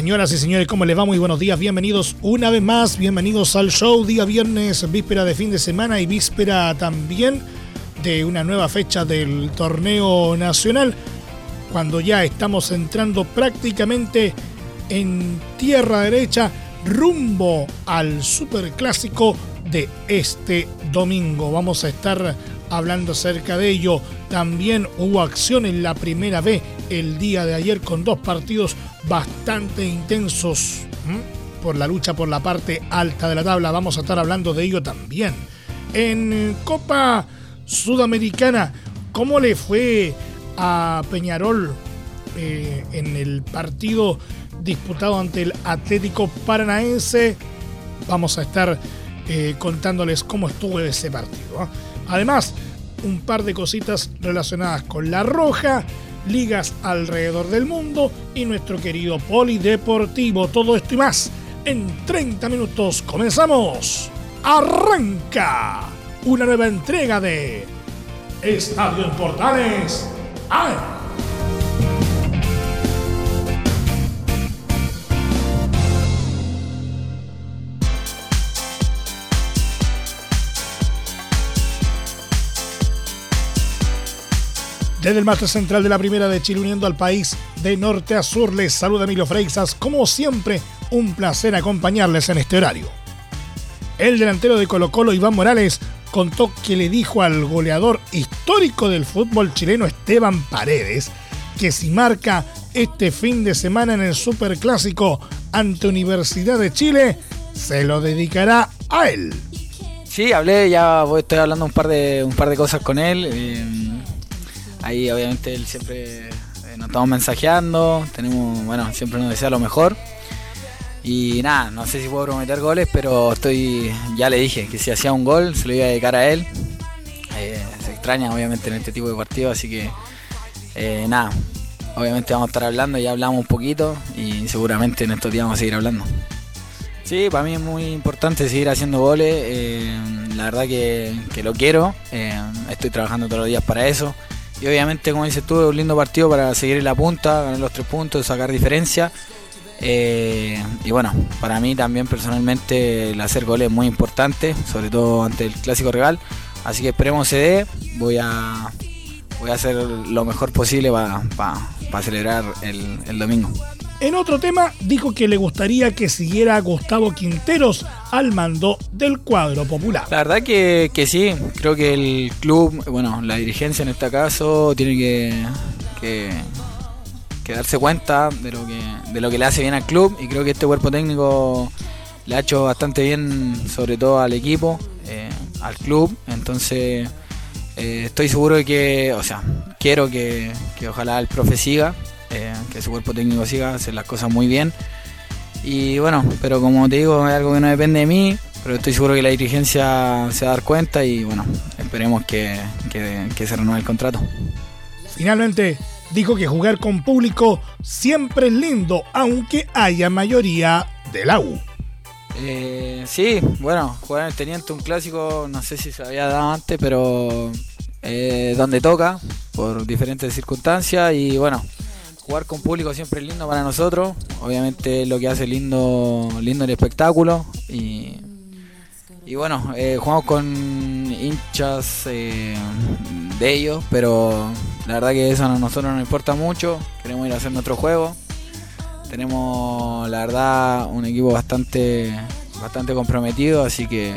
Señoras y señores, ¿cómo les va? Muy buenos días, bienvenidos una vez más, bienvenidos al show, día viernes, víspera de fin de semana y víspera también de una nueva fecha del torneo nacional, cuando ya estamos entrando prácticamente en tierra derecha rumbo al superclásico de este domingo. Vamos a estar hablando acerca de ello. También hubo acción en la primera B el día de ayer con dos partidos bastante intensos por la lucha por la parte alta de la tabla. Vamos a estar hablando de ello también. En Copa Sudamericana, ¿cómo le fue a Peñarol eh, en el partido disputado ante el Atlético Paranaense? Vamos a estar eh, contándoles cómo estuvo ese partido. Además, un par de cositas relacionadas con la roja, ligas alrededor del mundo y nuestro querido polideportivo. Todo esto y más en 30 minutos. Comenzamos. Arranca una nueva entrega de Estadio en Portales. ¡Ay! Desde el máster central de la Primera de Chile, uniendo al país de norte a sur, les saluda Emilio Freixas. Como siempre, un placer acompañarles en este horario. El delantero de Colo Colo, Iván Morales, contó que le dijo al goleador histórico del fútbol chileno, Esteban Paredes, que si marca este fin de semana en el Superclásico ante Universidad de Chile, se lo dedicará a él. Sí, hablé, ya estoy hablando un par de, un par de cosas con él. Eh Ahí obviamente él siempre eh, nos estamos mensajeando, tenemos, bueno, siempre nos desea lo mejor. Y nada, no sé si puedo prometer goles, pero estoy, ya le dije que si hacía un gol se lo iba a dedicar a él. Eh, se extraña obviamente en este tipo de partidos, así que eh, nada, obviamente vamos a estar hablando, ya hablamos un poquito y seguramente en estos días vamos a seguir hablando. Sí, para mí es muy importante seguir haciendo goles, la verdad que, que lo quiero, estoy trabajando todos los días para eso. Y obviamente, como dices tú, un lindo partido para seguir en la punta, ganar los tres puntos, sacar diferencia. Eh, y bueno, para mí también personalmente el hacer goles es muy importante, sobre todo ante el clásico regal. Así que esperemos se dé. Voy a, voy a hacer lo mejor posible para celebrar el domingo. En otro tema, dijo que le gustaría que siguiera Gustavo Quinteros al mando del cuadro popular. La verdad que, sí, creo que el club, bueno, la dirigencia en este caso, tiene que, darse cuenta de lo, que, de lo que le hace bien al club y creo que este cuerpo técnico le ha hecho bastante bien, sobre todo al equipo, eh, al club, entonces... Eh, estoy seguro de que, o sea, quiero que, que ojalá el profe siga, eh, que su cuerpo técnico siga, hacer las cosas muy bien. Y bueno, pero como te digo, es algo que no depende de mí, pero estoy seguro que la dirigencia se va a dar cuenta y bueno, esperemos que, que se renueve el contrato. Finalmente, dijo que jugar con público siempre es lindo, aunque haya mayoría de la U. Eh, sí, bueno, jugar en el Teniente, un clásico, no sé si se había dado antes, pero eh, donde toca, por diferentes circunstancias y bueno, jugar con público siempre es lindo para nosotros. Obviamente lo que hace lindo, lindo el espectáculo. Y, bueno, eh, jugamos con hinchas eh, de ellos, pero la verdad que eso a nosotros nos importa mucho. Queremos ir a hacer nuestro juego. Tenemos la verdad un equipo bastante, bastante comprometido, así que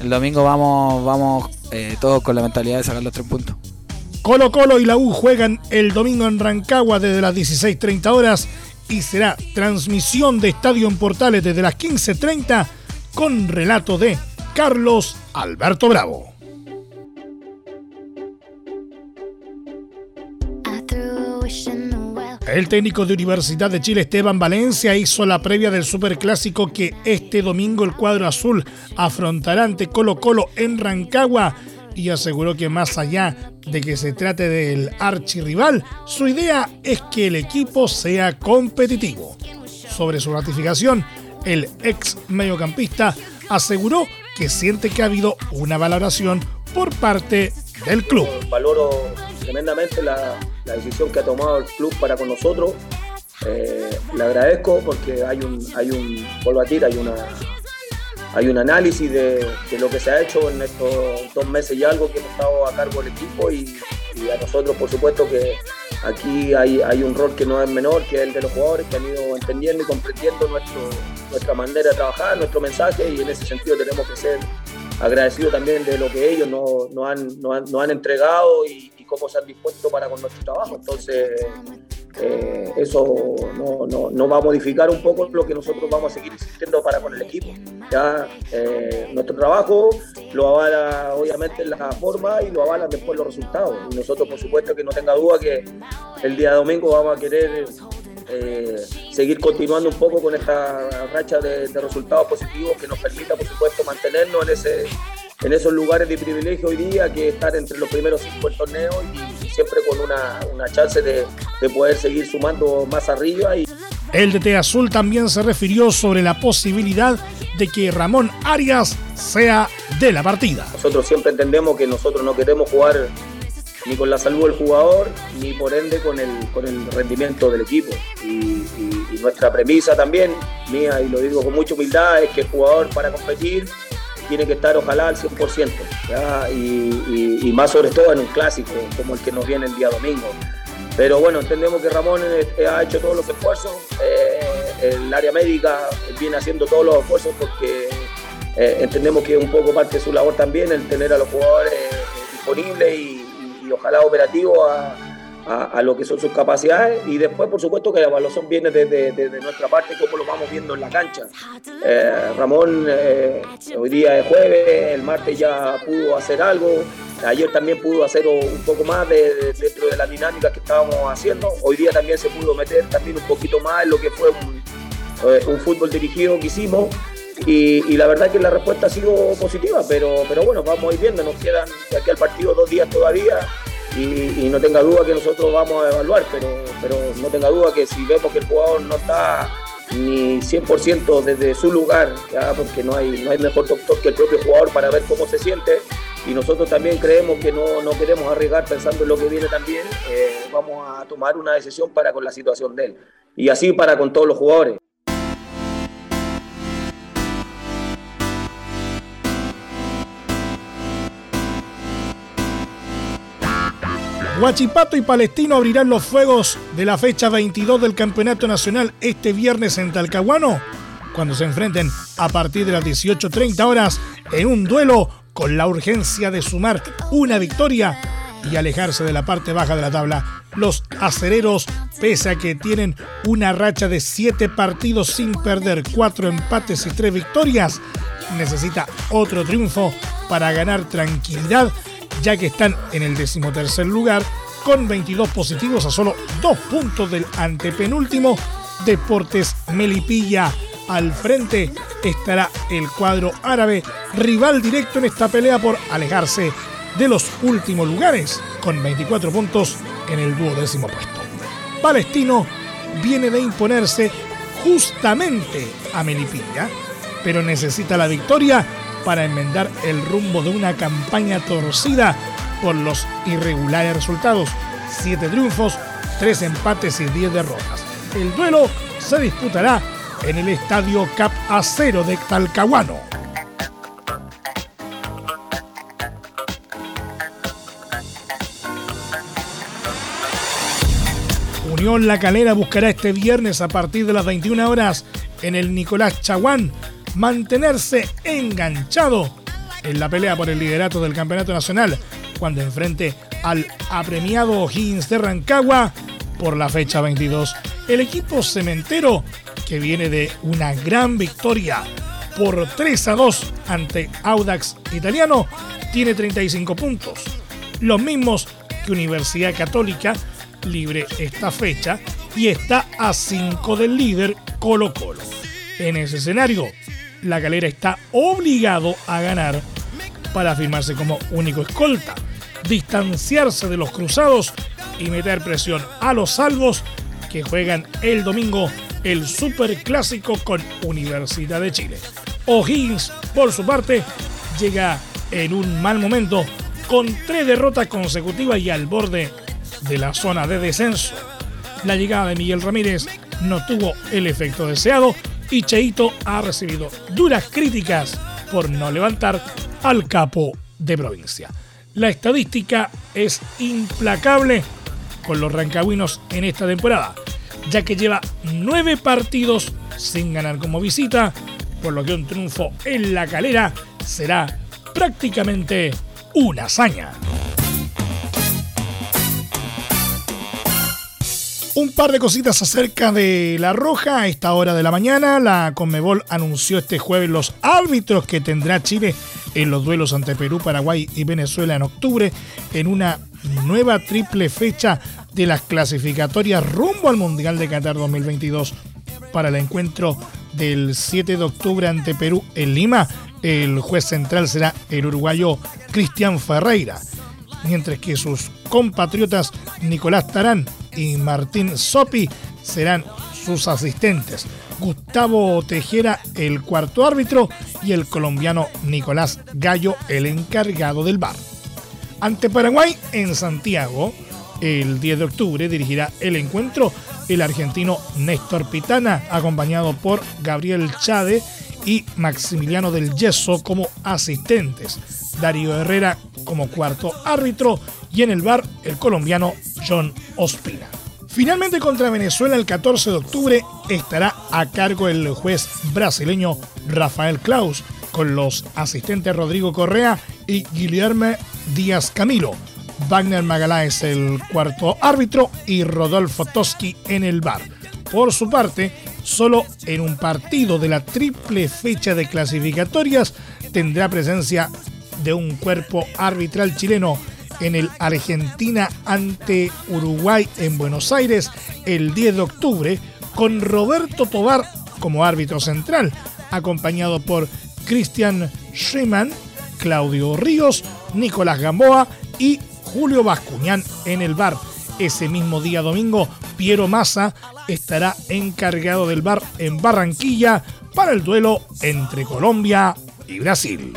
el domingo vamos, vamos eh, todos con la mentalidad de sacar los tres puntos. Colo Colo y la U juegan el domingo en Rancagua desde las 16.30 horas y será transmisión de Estadio en Portales desde las 15.30 con relato de Carlos Alberto Bravo. El técnico de Universidad de Chile, Esteban Valencia, hizo la previa del superclásico que este domingo el cuadro azul afrontará ante Colo Colo en Rancagua y aseguró que más allá de que se trate del archirrival, su idea es que el equipo sea competitivo. Sobre su ratificación, el ex mediocampista aseguró que siente que ha habido una valoración por parte del club. Valoro tremendamente la, decisión que ha tomado el club para con nosotros. Eh, le agradezco porque hay un, hay un, vuelvo a decir, hay una hay un análisis de, lo que se ha hecho en estos dos meses y algo que hemos estado a cargo del equipo y, a nosotros por supuesto que aquí hay, hay, un rol que no es menor, que es el de los jugadores que han ido entendiendo y comprendiendo nuestro, nuestra manera de trabajar, nuestro mensaje y en ese sentido tenemos que ser agradecidos también de lo que ellos nos, han, nos han, entregado y, y, cómo se han dispuesto para con nuestro trabajo. Entonces eh, eso no, va a modificar un poco lo que nosotros vamos a seguir insistiendo para con el equipo. Ya eh, nuestro trabajo lo avala obviamente la forma y lo avalan después los resultados. Y nosotros por supuesto que no tenga duda que el día domingo vamos a querer eh, seguir continuando un poco con esta racha de, de resultados positivos que nos permita por supuesto mantenernos en ese en esos lugares de privilegio hoy día que estar entre los primeros cinco del torneo y, siempre con una, chance de, poder seguir sumando más arriba. Y... El DT Azul también se refirió sobre la posibilidad de que Ramón Arias sea de la partida. Nosotros siempre entendemos que nosotros no queremos jugar ni con la salud del jugador, ni por ende con el, con el rendimiento del equipo. Y, y nuestra premisa también, mía, y lo digo con mucha humildad, es que el jugador para competir tiene que estar ojalá al 100%, Y, más sobre todo en un clásico como el que nos viene el día domingo. Pero bueno, entendemos que Ramón eh, ha hecho todos los esfuerzos, eh, el área médica viene haciendo todos los esfuerzos porque eh, entendemos que un poco parte de su labor también el tener a los jugadores disponibles y, ojalá operativos a, lo que son sus capacidades y después por supuesto que la evaluación viene desde de, nuestra parte como lo vamos viendo en la cancha. Eh, Ramón eh, hoy día es jueves, el martes ya pudo hacer algo, ayer también pudo hacer un poco más dentro de la dinámica que estábamos haciendo, hoy día también se pudo meter también un poquito más en lo que fue un, eh, fútbol dirigido que hicimos. Y, la verdad que la respuesta ha sido positiva, pero, pero bueno, vamos a ir viendo, nos quedan aquí al partido dos días todavía, y, no tenga duda que nosotros vamos a evaluar, pero, pero no tenga duda que si vemos que el jugador no está ni 100% desde su lugar, ¿ya? porque no hay, no hay mejor doctor que el propio jugador para ver cómo se siente, y nosotros también creemos que no, no queremos arriesgar pensando en lo que viene también, eh, vamos a tomar una decisión para con la situación de él, y así para con todos los jugadores. Huachipato y Palestino abrirán los fuegos de la fecha 22 del Campeonato Nacional este viernes en Talcahuano, cuando se enfrenten a partir de las 18.30 horas en un duelo con la urgencia de sumar una victoria y alejarse de la parte baja de la tabla. Los acereros, pese a que tienen una racha de 7 partidos sin perder, 4 empates y 3 victorias, necesita otro triunfo para ganar tranquilidad ya que están en el decimotercer lugar con 22 positivos a solo dos puntos del antepenúltimo Deportes Melipilla. Al frente estará el cuadro árabe, rival directo en esta pelea por alejarse de los últimos lugares, con 24 puntos en el duodécimo puesto. Palestino viene de imponerse justamente a Melipilla, pero necesita la victoria para enmendar el rumbo de una campaña torcida por los irregulares resultados. Siete triunfos, tres empates y diez derrotas. El duelo se disputará en el estadio Cap Acero de Talcahuano. Unión La Calera buscará este viernes a partir de las 21 horas en el Nicolás Chaguán mantenerse enganchado en la pelea por el liderato del Campeonato Nacional cuando enfrente al apremiado Higgins de Rancagua por la fecha 22. El equipo cementero que viene de una gran victoria por 3 a 2 ante Audax Italiano tiene 35 puntos, los mismos que Universidad Católica libre esta fecha y está a 5 del líder Colo Colo. En ese escenario, la galera está obligado a ganar para afirmarse como único escolta, distanciarse de los cruzados y meter presión a los salvos que juegan el domingo el Super Clásico con Universidad de Chile. O'Higgins, por su parte, llega en un mal momento con tres derrotas consecutivas y al borde de la zona de descenso. La llegada de Miguel Ramírez no tuvo el efecto deseado y Cheito ha recibido duras críticas por no levantar al capo de provincia. La estadística es implacable con los rancagüinos en esta temporada, ya que lleva nueve partidos sin ganar como visita, por lo que un triunfo en la calera será prácticamente una hazaña. Un par de cositas acerca de La Roja a esta hora de la mañana. La Conmebol anunció este jueves los árbitros que tendrá Chile en los duelos ante Perú, Paraguay y Venezuela en octubre en una nueva triple fecha de las clasificatorias rumbo al Mundial de Qatar 2022. Para el encuentro del 7 de octubre ante Perú en Lima, el juez central será el uruguayo Cristian Ferreira, mientras que sus compatriotas Nicolás Tarán y Martín Sopi serán sus asistentes. Gustavo Tejera, el cuarto árbitro, y el colombiano Nicolás Gallo, el encargado del bar. Ante Paraguay en Santiago, el 10 de octubre dirigirá el encuentro el argentino Néstor Pitana, acompañado por Gabriel Chade y Maximiliano del Yeso como asistentes, Darío Herrera como cuarto árbitro y en el bar el colombiano John Ospina. Finalmente contra Venezuela el 14 de octubre estará a cargo el juez brasileño Rafael Klaus con los asistentes Rodrigo Correa y Guillermo Díaz Camilo. Wagner es el cuarto árbitro y Rodolfo Toski en el bar. Por su parte, solo en un partido de la triple fecha de clasificatorias tendrá presencia de un cuerpo arbitral chileno en el Argentina ante Uruguay en Buenos Aires el 10 de octubre con Roberto Tobar como árbitro central, acompañado por Cristian Schiemann, Claudio Ríos, Nicolás Gamboa y Julio Bascuñán en el bar. Ese mismo día domingo, Piero Massa estará encargado del bar en Barranquilla para el duelo entre Colombia y Brasil.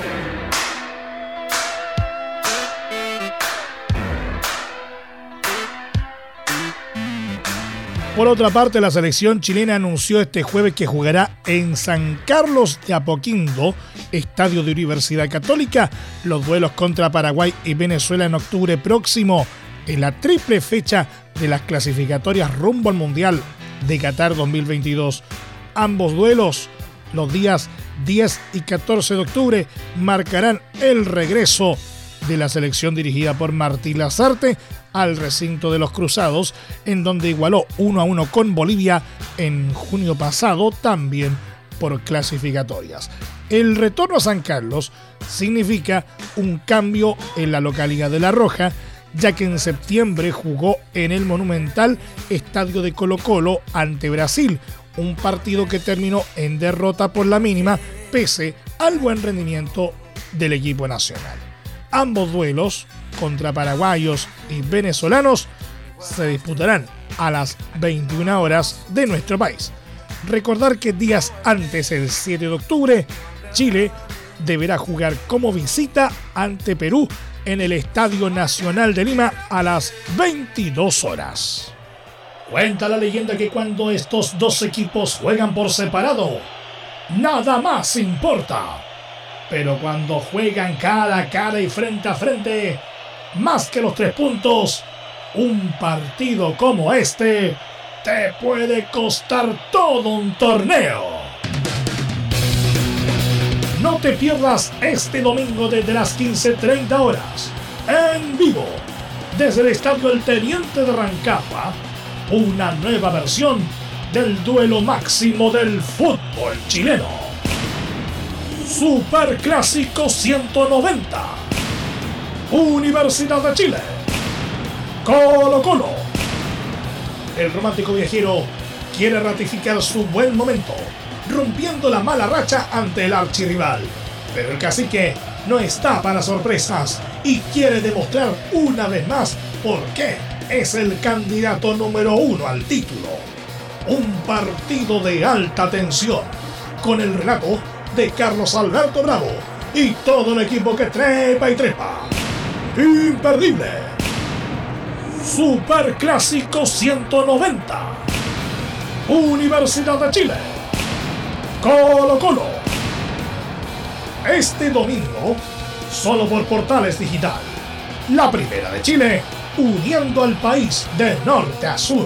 Por otra parte, la selección chilena anunció este jueves que jugará en San Carlos de Apoquindo, estadio de Universidad Católica, los duelos contra Paraguay y Venezuela en octubre próximo, en la triple fecha de las clasificatorias rumbo al Mundial de Qatar 2022. Ambos duelos, los días 10 y 14 de octubre, marcarán el regreso de la selección dirigida por Martí Lazarte al recinto de los Cruzados, en donde igualó 1 a 1 con Bolivia en junio pasado, también por clasificatorias. El retorno a San Carlos significa un cambio en la localidad de La Roja, ya que en septiembre jugó en el monumental Estadio de Colo Colo ante Brasil, un partido que terminó en derrota por la mínima pese al buen rendimiento del equipo nacional. Ambos duelos contra paraguayos y venezolanos se disputarán a las 21 horas de nuestro país. Recordar que días antes, el 7 de octubre, Chile deberá jugar como visita ante Perú en el Estadio Nacional de Lima a las 22 horas. Cuenta la leyenda que cuando estos dos equipos juegan por separado, nada más importa. Pero cuando juegan cara a cara y frente a frente, más que los tres puntos, un partido como este te puede costar todo un torneo. No te pierdas este domingo desde las 15.30 horas, en vivo, desde el Estadio El Teniente de Rancapa, una nueva versión del duelo máximo del fútbol chileno. Super Clásico 190. Universidad de Chile. Colo Colo. el romántico viajero quiere ratificar su buen momento, rompiendo la mala racha ante el archirrival. Pero el cacique no está para sorpresas y quiere demostrar una vez más por qué es el candidato número uno al título. Un partido de alta tensión, con el relato de Carlos Alberto Bravo y todo el equipo que trepa y trepa. Imperdible. Super Clásico 190. Universidad de Chile. Colo Colo. Este domingo, solo por Portales Digital. La primera de Chile, uniendo al país de norte a sur.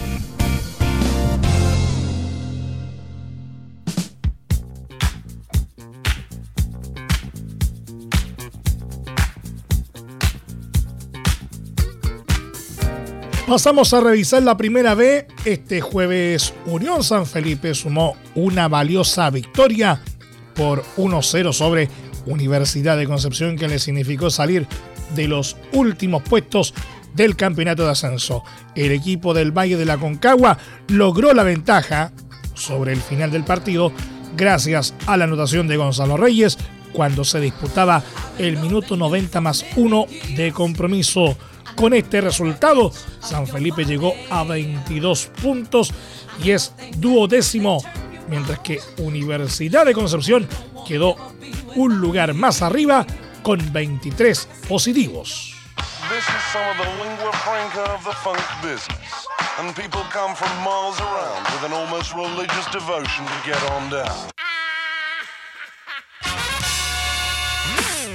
Pasamos a revisar la primera B. Este jueves Unión San Felipe sumó una valiosa victoria por 1-0 sobre Universidad de Concepción que le significó salir de los últimos puestos del campeonato de ascenso. El equipo del Valle de la Concagua logró la ventaja sobre el final del partido gracias a la anotación de Gonzalo Reyes cuando se disputaba el minuto 90 más 1 de compromiso. Con este resultado, San Felipe llegó a 22 puntos y es duodécimo, mientras que Universidad de Concepción quedó un lugar más arriba con 23 positivos.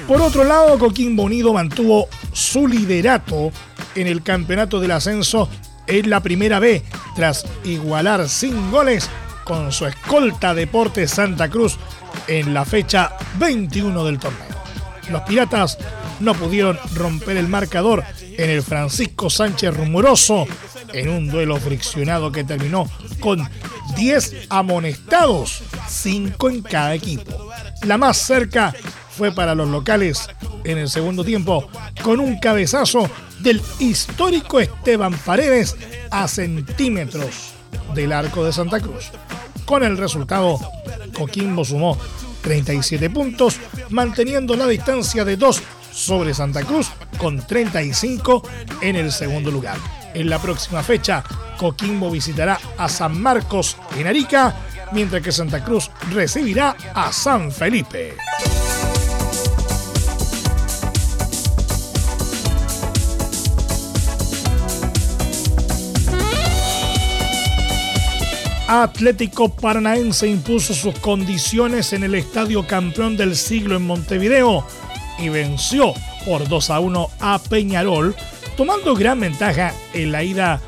Por otro lado, Coquimbo Unido mantuvo su liderato en el campeonato del ascenso en la primera B, tras igualar sin goles con su escolta Deportes Santa Cruz en la fecha 21 del torneo. Los Piratas no pudieron romper el marcador en el Francisco Sánchez Rumoroso en un duelo friccionado que terminó con 10 amonestados, 5 en cada equipo. La más cerca fue para los locales en el segundo tiempo con un cabezazo del histórico Esteban Paredes a centímetros del arco de Santa Cruz. Con el resultado, Coquimbo sumó 37 puntos, manteniendo la distancia de 2 sobre Santa Cruz con 35 en el segundo lugar. En la próxima fecha, Coquimbo visitará a San Marcos en Arica, mientras que Santa Cruz recibirá a San Felipe. Atlético Paranaense impuso sus condiciones en el Estadio Campeón del Siglo en Montevideo y venció por 2 a 1 a Peñarol, tomando gran ventaja en la ida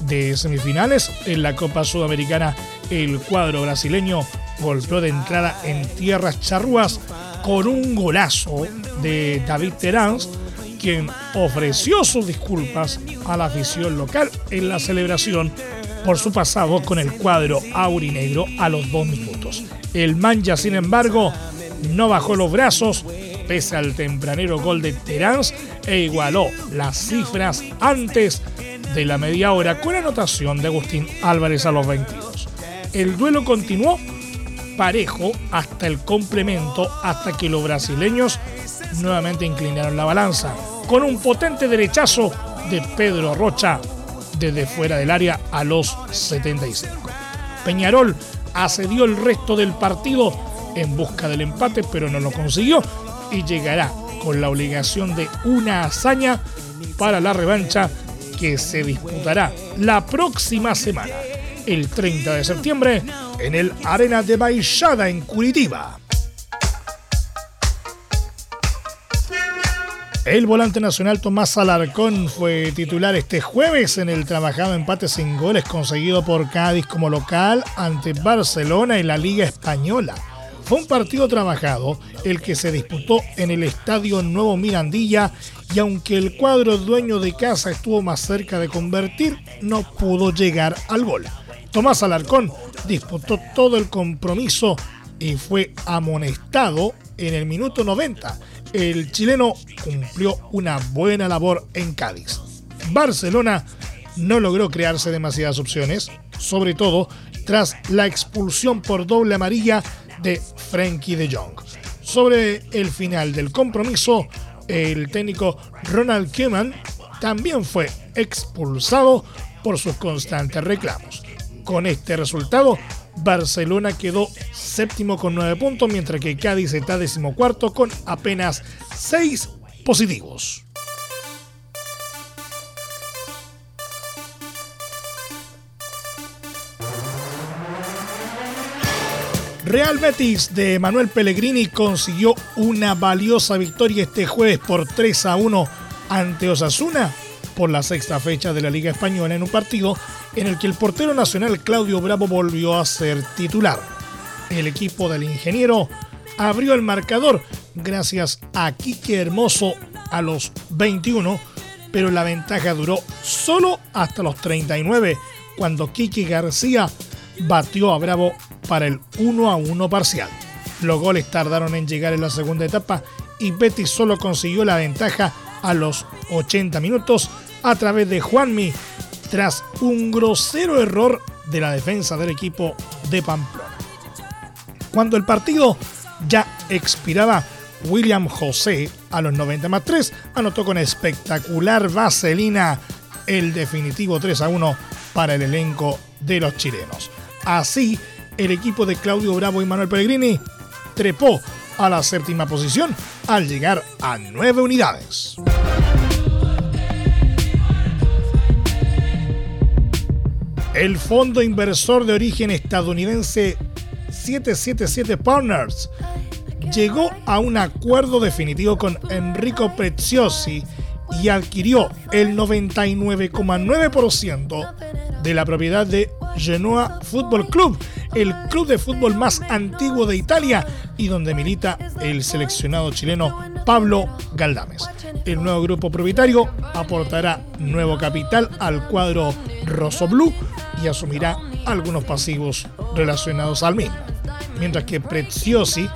de semifinales en la Copa Sudamericana. El cuadro brasileño golpeó de entrada en tierras charrúas con un golazo de David Terán, quien ofreció sus disculpas a la afición local en la celebración por su pasado con el cuadro aurinegro a los dos minutos. El Manja, sin embargo, no bajó los brazos pese al tempranero gol de Terán e igualó las cifras antes de la media hora con anotación de Agustín Álvarez a los 22. El duelo continuó parejo hasta el complemento, hasta que los brasileños nuevamente inclinaron la balanza, con un potente derechazo de Pedro Rocha desde fuera del área a los 75. Peñarol accedió el resto del partido en busca del empate, pero no lo consiguió y llegará con la obligación de una hazaña para la revancha que se disputará la próxima semana, el 30 de septiembre, en el Arena de Baixada en Curitiba. El volante nacional Tomás Alarcón fue titular este jueves en el trabajado empate sin goles conseguido por Cádiz como local ante Barcelona en la Liga Española. Fue un partido trabajado el que se disputó en el Estadio Nuevo Mirandilla y aunque el cuadro dueño de casa estuvo más cerca de convertir, no pudo llegar al gol. Tomás Alarcón disputó todo el compromiso y fue amonestado en el minuto 90. El chileno cumplió una buena labor en Cádiz. Barcelona no logró crearse demasiadas opciones, sobre todo tras la expulsión por doble amarilla de Frankie de Jong. Sobre el final del compromiso, el técnico Ronald Koeman también fue expulsado por sus constantes reclamos. Con este resultado, Barcelona quedó séptimo con nueve puntos, mientras que Cádiz está decimocuarto con apenas seis positivos. Real Betis de Manuel Pellegrini consiguió una valiosa victoria este jueves por 3 a 1 ante Osasuna por la sexta fecha de la Liga Española en un partido en el que el portero nacional Claudio Bravo volvió a ser titular. El equipo del ingeniero abrió el marcador gracias a Quique Hermoso a los 21, pero la ventaja duró solo hasta los 39 cuando Quique García batió a Bravo para el 1 a 1 parcial. Los goles tardaron en llegar en la segunda etapa y Betis solo consiguió la ventaja a los 80 minutos a través de Juanmi tras un grosero error de la defensa del equipo de Pamplona. Cuando el partido ya expiraba, William José a los 90 más 3 anotó con espectacular vaselina el definitivo 3 a 1 para el elenco de los chilenos. Así, el equipo de Claudio Bravo y Manuel Pellegrini trepó a la séptima posición al llegar a nueve unidades. El fondo inversor de origen estadounidense 777 Partners llegó a un acuerdo definitivo con Enrico Preziosi y adquirió el 99,9% de la propiedad de Genoa Football Club, el club de fútbol más antiguo de Italia y donde milita el seleccionado chileno Pablo Galdames. El nuevo grupo propietario aportará nuevo capital al cuadro Rosso y asumirá algunos pasivos relacionados al mismo. Mientras que Preziosi,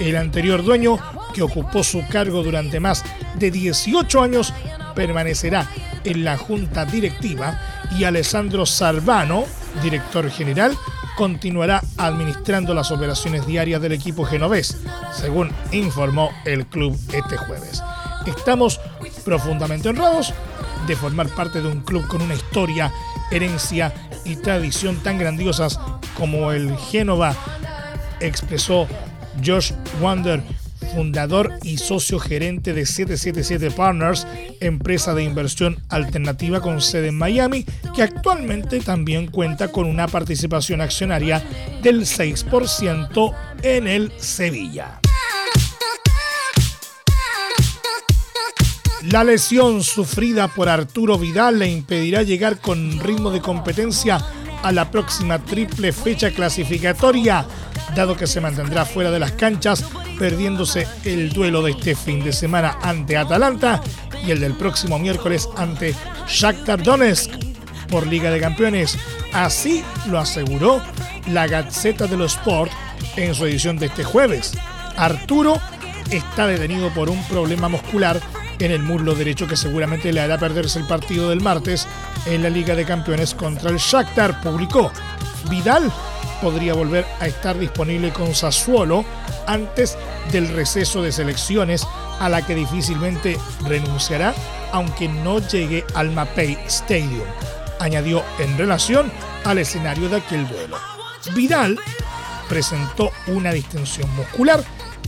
el anterior dueño que ocupó su cargo durante más de 18 años, permanecerá en la junta directiva y Alessandro Salvano, director general, continuará administrando las operaciones diarias del equipo genovés, según informó el club este jueves. Estamos profundamente honrados de formar parte de un club con una historia, herencia y tradición tan grandiosas como el Génova, expresó Josh Wander, fundador y socio gerente de 777 Partners, empresa de inversión alternativa con sede en Miami, que actualmente también cuenta con una participación accionaria del 6% en el Sevilla. La lesión sufrida por Arturo Vidal le impedirá llegar con ritmo de competencia a la próxima triple fecha clasificatoria, dado que se mantendrá fuera de las canchas, perdiéndose el duelo de este fin de semana ante Atalanta y el del próximo miércoles ante Shakhtar Donetsk por Liga de Campeones. Así lo aseguró la Gaceta de los Sport en su edición de este jueves. Arturo está detenido por un problema muscular en el muslo derecho que seguramente le hará perderse el partido del martes en la Liga de Campeones contra el Shakhtar, publicó. Vidal podría volver a estar disponible con Sassuolo antes del receso de selecciones a la que difícilmente renunciará aunque no llegue al Mapei Stadium, añadió en relación al escenario de aquel duelo. Vidal presentó una distensión muscular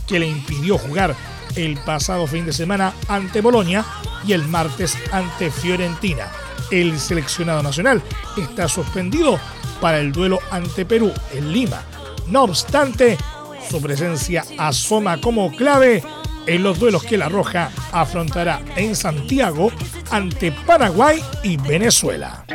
que le impidió jugar el pasado fin de semana ante Bolonia y el martes ante Fiorentina. El seleccionado nacional está suspendido para el duelo ante Perú en Lima. No obstante, su presencia asoma como clave en los duelos que la Roja afrontará en Santiago ante Paraguay y Venezuela.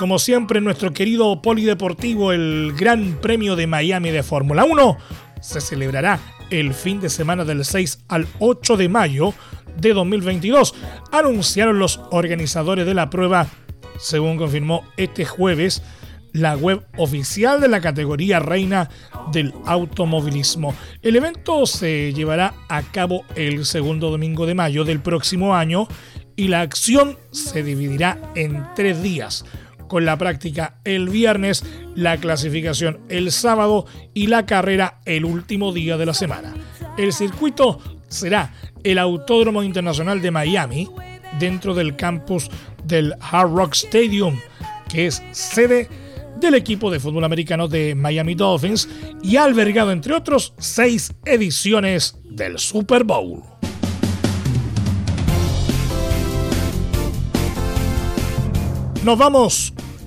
Como siempre, nuestro querido polideportivo, el Gran Premio de Miami de Fórmula 1, se celebrará el fin de semana del 6 al 8 de mayo de 2022, anunciaron los organizadores de la prueba, según confirmó este jueves la web oficial de la categoría reina del automovilismo. El evento se llevará a cabo el segundo domingo de mayo del próximo año y la acción se dividirá en tres días, con la práctica el viernes, la clasificación el sábado y la carrera el último día de la semana. El circuito será el Autódromo Internacional de Miami, dentro del campus del Hard Rock Stadium, que es sede del equipo de fútbol americano de Miami Dolphins y ha albergado, entre otros, seis ediciones del Super Bowl. Nos vamos.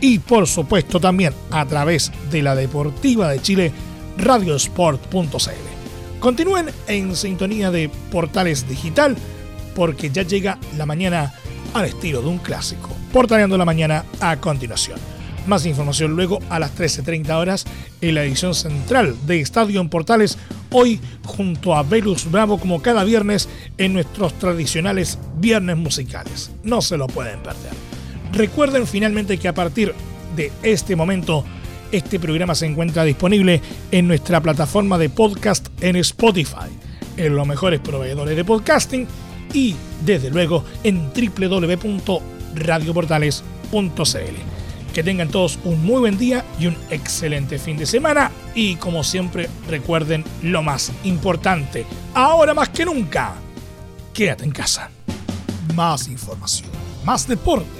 y por supuesto también a través de la Deportiva de Chile, radiosport.cl. Continúen en sintonía de Portales Digital porque ya llega la mañana al estilo de un clásico. Portaleando la mañana a continuación. Más información luego a las 13.30 horas en la edición central de Estadio en Portales, hoy junto a Velus Bravo como cada viernes en nuestros tradicionales viernes musicales. No se lo pueden perder. Recuerden finalmente que a partir de este momento este programa se encuentra disponible en nuestra plataforma de podcast en Spotify, en los mejores proveedores de podcasting y desde luego en www.radioportales.cl. Que tengan todos un muy buen día y un excelente fin de semana. Y como siempre, recuerden lo más importante, ahora más que nunca, quédate en casa. Más información, más deporte.